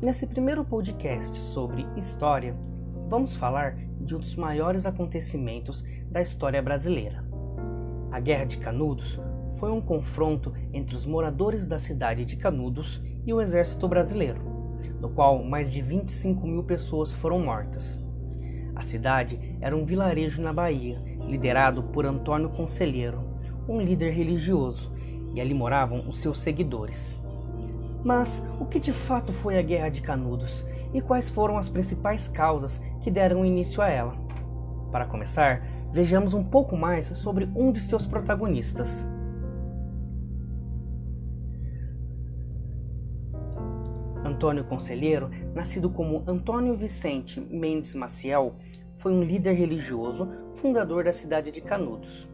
Nesse primeiro podcast sobre história, vamos falar de um dos maiores acontecimentos da história brasileira. A Guerra de Canudos foi um confronto entre os moradores da cidade de Canudos e o exército brasileiro, no qual mais de 25 mil pessoas foram mortas. A cidade era um vilarejo na Bahia, liderado por Antônio Conselheiro, um líder religioso, e ali moravam os seus seguidores. Mas o que de fato foi a Guerra de Canudos e quais foram as principais causas que deram início a ela? Para começar, vejamos um pouco mais sobre um de seus protagonistas. Antônio Conselheiro, nascido como Antônio Vicente Mendes Maciel, foi um líder religioso, fundador da cidade de Canudos.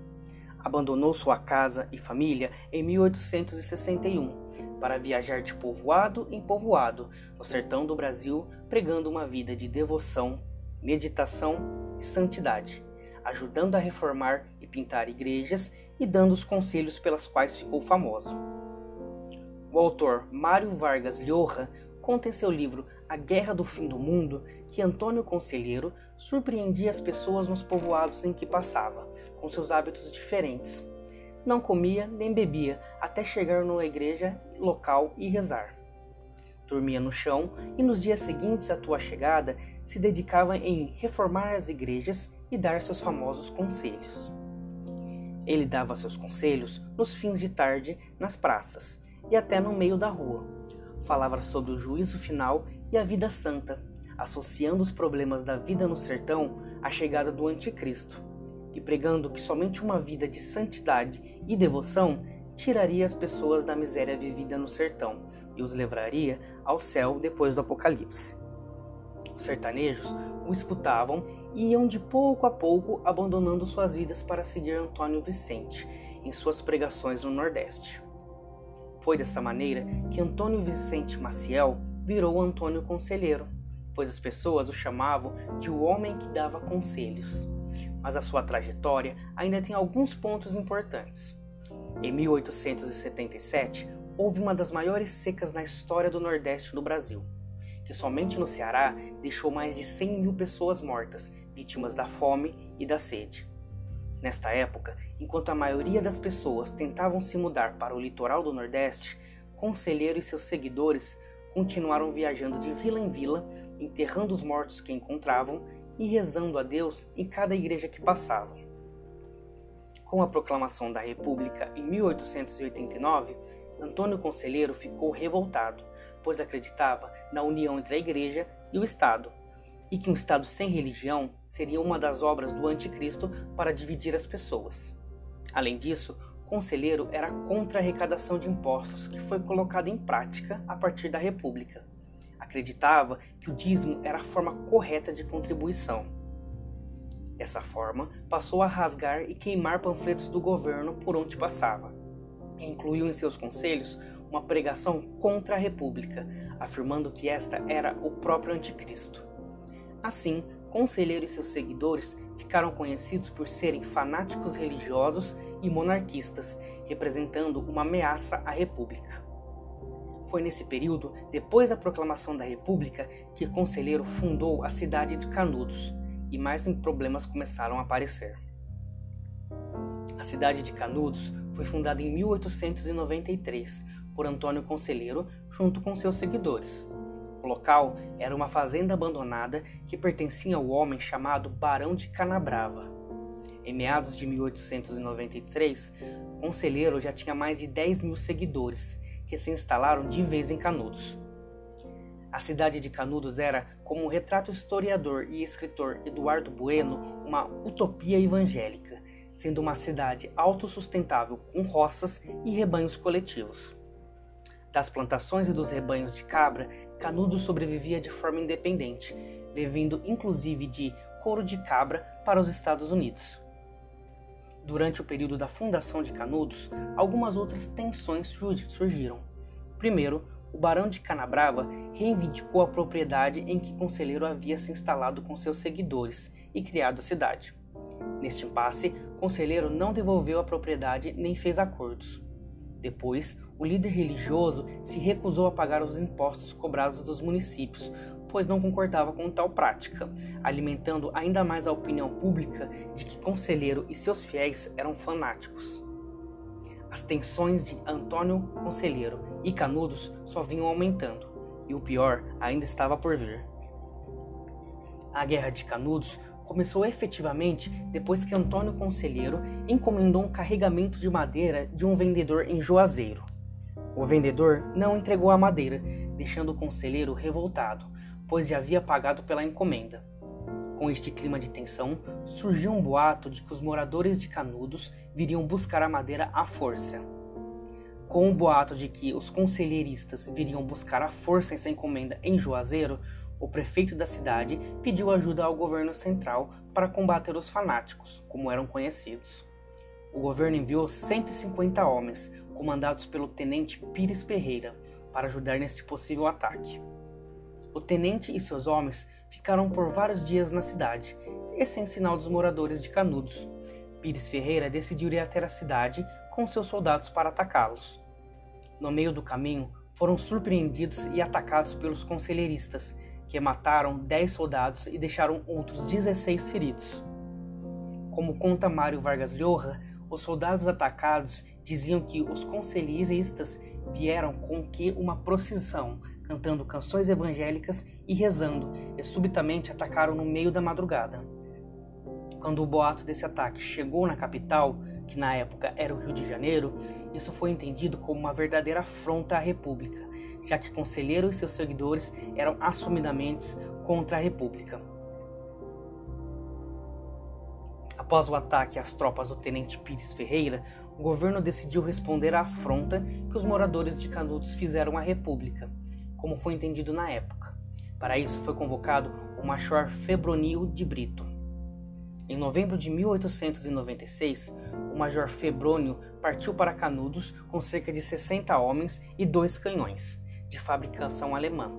Abandonou sua casa e família em 1861 para viajar de povoado em povoado no sertão do Brasil, pregando uma vida de devoção, meditação e santidade, ajudando a reformar e pintar igrejas e dando os conselhos pelas quais ficou famoso. O autor Mário Vargas Llosa conta em seu livro A Guerra do Fim do Mundo que Antônio Conselheiro surpreendia as pessoas nos povoados em que passava, com seus hábitos diferentes não comia nem bebia até chegar numa igreja local e rezar. Dormia no chão e nos dias seguintes à tua chegada se dedicava em reformar as igrejas e dar seus famosos conselhos. Ele dava seus conselhos nos fins de tarde nas praças e até no meio da rua. Falava sobre o juízo final e a vida santa, associando os problemas da vida no sertão à chegada do anticristo e pregando que somente uma vida de santidade e devoção tiraria as pessoas da miséria vivida no sertão e os levaria ao céu depois do Apocalipse. Os sertanejos o escutavam e iam de pouco a pouco abandonando suas vidas para seguir Antônio Vicente em suas pregações no Nordeste. Foi desta maneira que Antônio Vicente Maciel virou Antônio Conselheiro, pois as pessoas o chamavam de o homem que dava conselhos mas a sua trajetória ainda tem alguns pontos importantes. Em 1877, houve uma das maiores secas na história do Nordeste do Brasil, que somente no Ceará deixou mais de 100 mil pessoas mortas, vítimas da fome e da sede. Nesta época, enquanto a maioria das pessoas tentavam se mudar para o litoral do Nordeste, Conselheiro e seus seguidores continuaram viajando de vila em vila, enterrando os mortos que encontravam e rezando a Deus em cada igreja que passavam. Com a proclamação da República em 1889, Antônio Conselheiro ficou revoltado, pois acreditava na união entre a Igreja e o Estado, e que um Estado sem religião seria uma das obras do Anticristo para dividir as pessoas. Além disso, Conselheiro era contra a arrecadação de impostos que foi colocada em prática a partir da República acreditava que o dízimo era a forma correta de contribuição. Dessa forma, passou a rasgar e queimar panfletos do governo por onde passava. Incluiu em seus conselhos uma pregação contra a República, afirmando que esta era o próprio Anticristo. Assim, Conselheiro e seus seguidores ficaram conhecidos por serem fanáticos religiosos e monarquistas, representando uma ameaça à República. Foi nesse período, depois da proclamação da República, que Conselheiro fundou a cidade de Canudos e mais problemas começaram a aparecer. A cidade de Canudos foi fundada em 1893 por Antônio Conselheiro junto com seus seguidores. O local era uma fazenda abandonada que pertencia ao homem chamado Barão de Canabrava. Em meados de 1893, Conselheiro já tinha mais de 10 mil seguidores que se instalaram de vez em Canudos. A cidade de Canudos era, como o retrato historiador e escritor Eduardo Bueno, uma utopia evangélica, sendo uma cidade autossustentável com roças e rebanhos coletivos. Das plantações e dos rebanhos de cabra, Canudos sobrevivia de forma independente, vivendo inclusive de couro de cabra para os Estados Unidos. Durante o período da fundação de Canudos, algumas outras tensões surgiram. Primeiro, o Barão de Canabrava reivindicou a propriedade em que Conselheiro havia se instalado com seus seguidores e criado a cidade. Neste impasse, Conselheiro não devolveu a propriedade nem fez acordos. Depois, o líder religioso se recusou a pagar os impostos cobrados dos municípios, pois não concordava com tal prática, alimentando ainda mais a opinião pública de que Conselheiro e seus fiéis eram fanáticos. As tensões de Antônio Conselheiro e Canudos só vinham aumentando, e o pior ainda estava por vir. A Guerra de Canudos começou efetivamente depois que Antônio Conselheiro encomendou um carregamento de madeira de um vendedor em Juazeiro. O vendedor não entregou a madeira, deixando o conselheiro revoltado, pois já havia pagado pela encomenda. Com este clima de tensão, surgiu um boato de que os moradores de Canudos viriam buscar a madeira à força. Com o boato de que os conselheiristas viriam buscar à força essa encomenda em Juazeiro, o prefeito da cidade pediu ajuda ao governo central para combater os fanáticos, como eram conhecidos. O governo enviou 150 homens, comandados pelo tenente Pires Ferreira, para ajudar neste possível ataque. O tenente e seus homens ficaram por vários dias na cidade, e sem sinal dos moradores de Canudos. Pires Ferreira decidiu ir até a cidade com seus soldados para atacá-los. No meio do caminho, foram surpreendidos e atacados pelos conselheiristas, que mataram 10 soldados e deixaram outros 16 feridos. Como conta Mário Vargas Llosa, os soldados atacados diziam que os conselhistas vieram com que uma procissão, cantando canções evangélicas e rezando, e subitamente atacaram no meio da madrugada. Quando o boato desse ataque chegou na capital, que na época era o Rio de Janeiro, isso foi entendido como uma verdadeira afronta à República, já que Conselheiro e seus seguidores eram assumidamente contra a República. Após o ataque às tropas do tenente Pires Ferreira, o governo decidiu responder à afronta que os moradores de Canudos fizeram à República, como foi entendido na época. Para isso foi convocado o Major Febronil de Brito. Em novembro de 1896, o Major Febrônio partiu para Canudos com cerca de 60 homens e dois canhões de fabricação alemã.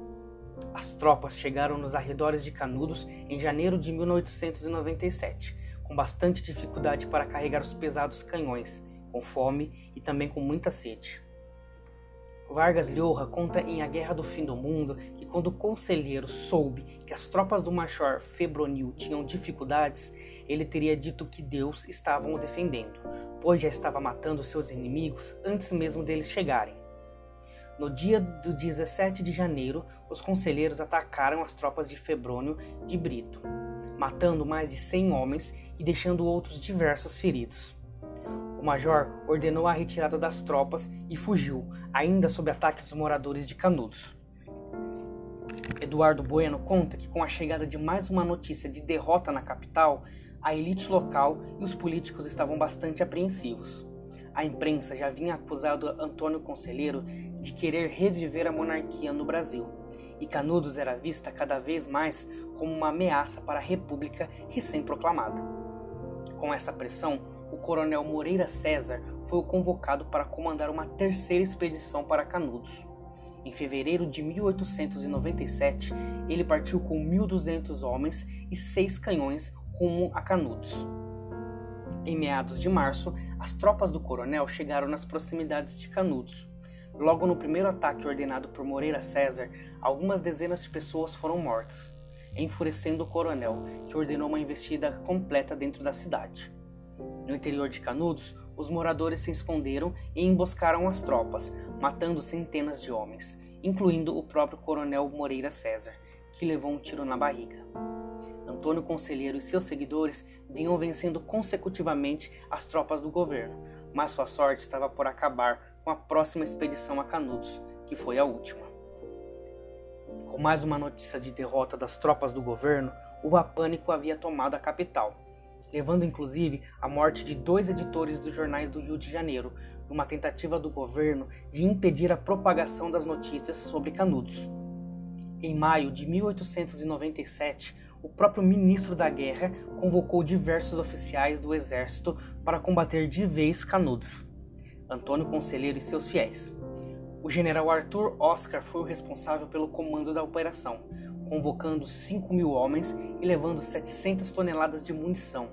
As tropas chegaram nos arredores de Canudos em janeiro de 1897, com bastante dificuldade para carregar os pesados canhões, com fome e também com muita sede. Vargas Llosa conta em A Guerra do Fim do Mundo que quando o conselheiro soube que as tropas do Major Febronil tinham dificuldades, ele teria dito que Deus estava o defendendo, pois já estava matando seus inimigos antes mesmo deles chegarem. No dia do 17 de janeiro, os conselheiros atacaram as tropas de Febrônio de Brito, matando mais de 100 homens e deixando outros diversos feridos. O major ordenou a retirada das tropas e fugiu, ainda sob ataque dos moradores de Canudos. Eduardo Bueno conta que com a chegada de mais uma notícia de derrota na capital, a elite local e os políticos estavam bastante apreensivos. A imprensa já vinha acusado Antônio Conselheiro de querer reviver a monarquia no Brasil, e Canudos era vista cada vez mais como uma ameaça para a República recém-proclamada. Com essa pressão, o coronel Moreira César foi convocado para comandar uma terceira expedição para Canudos. Em fevereiro de 1897, ele partiu com 1.200 homens e seis canhões rumo a Canudos. Em meados de março, as tropas do coronel chegaram nas proximidades de Canudos. Logo no primeiro ataque ordenado por Moreira César, algumas dezenas de pessoas foram mortas, enfurecendo o coronel, que ordenou uma investida completa dentro da cidade. No interior de Canudos, os moradores se esconderam e emboscaram as tropas, matando centenas de homens, incluindo o próprio coronel Moreira César, que levou um tiro na barriga. Antônio Conselheiro e seus seguidores vinham vencendo consecutivamente as tropas do governo, mas sua sorte estava por acabar com a próxima expedição a Canudos, que foi a última. Com mais uma notícia de derrota das tropas do governo, o pânico havia tomado a capital, levando inclusive à morte de dois editores dos jornais do Rio de Janeiro, numa tentativa do governo de impedir a propagação das notícias sobre Canudos. Em maio de 1897, o próprio ministro da Guerra convocou diversos oficiais do exército para combater de vez Canudos, Antônio Conselheiro e seus fiéis. O general Arthur Oscar foi o responsável pelo comando da operação, convocando 5 mil homens e levando 700 toneladas de munição,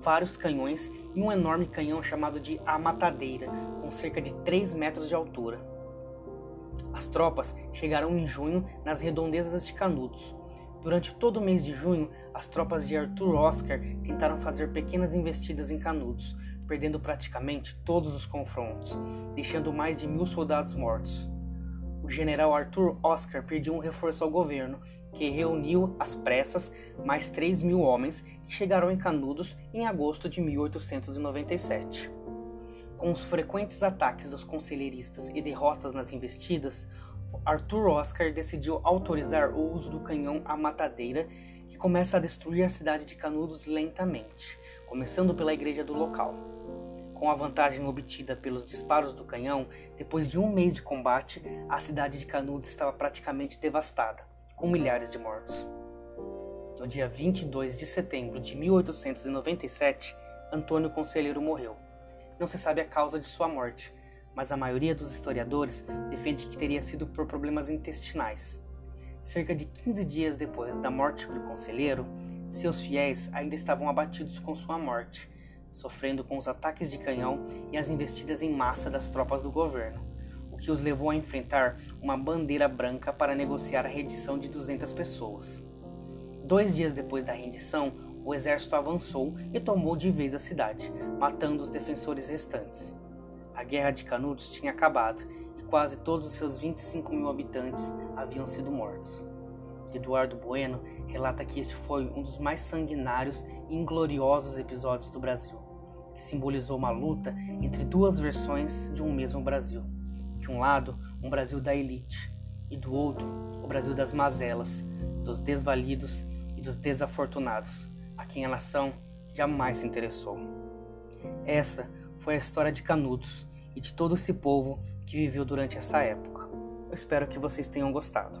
vários canhões e um enorme canhão chamado de A Matadeira, com cerca de 3 metros de altura. As tropas chegaram em junho nas redondezas de Canudos. Durante todo o mês de junho, as tropas de Arthur Oscar tentaram fazer pequenas investidas em Canudos, perdendo praticamente todos os confrontos, deixando mais de mil soldados mortos. O general Arthur Oscar pediu um reforço ao governo, que reuniu às pressas mais 3 mil homens que chegaram em Canudos em agosto de 1897. Com os frequentes ataques dos conselheiristas e derrotas nas investidas, Arthur Oscar decidiu autorizar o uso do canhão à matadeira, que começa a destruir a cidade de Canudos lentamente, começando pela igreja do local. Com a vantagem obtida pelos disparos do canhão, depois de um mês de combate, a cidade de Canudos estava praticamente devastada, com milhares de mortos. No dia 22 de setembro de 1897, Antônio Conselheiro morreu não se sabe a causa de sua morte, mas a maioria dos historiadores defende que teria sido por problemas intestinais. Cerca de 15 dias depois da morte do conselheiro, seus fiéis ainda estavam abatidos com sua morte, sofrendo com os ataques de canhão e as investidas em massa das tropas do governo, que os levou a enfrentar uma bandeira branca para negociar a rendição de 200 pessoas. Dois dias depois da rendição, o exército avançou e tomou de vez a cidade, matando os defensores restantes. A Guerra de Canudos tinha acabado e quase todos os seus 25 mil habitantes haviam sido mortos. Eduardo Bueno relata que este foi um dos mais sanguinários e ingloriosos episódios do Brasil, que simbolizou uma luta entre duas versões de um mesmo Brasil. De um lado, um Brasil da elite, e do outro, o Brasil das mazelas, dos desvalidos e dos desafortunados a quem a nação jamais se interessou. Essa foi a história de Canudos e de todo esse povo que viveu durante esta época. Eu espero que vocês tenham gostado.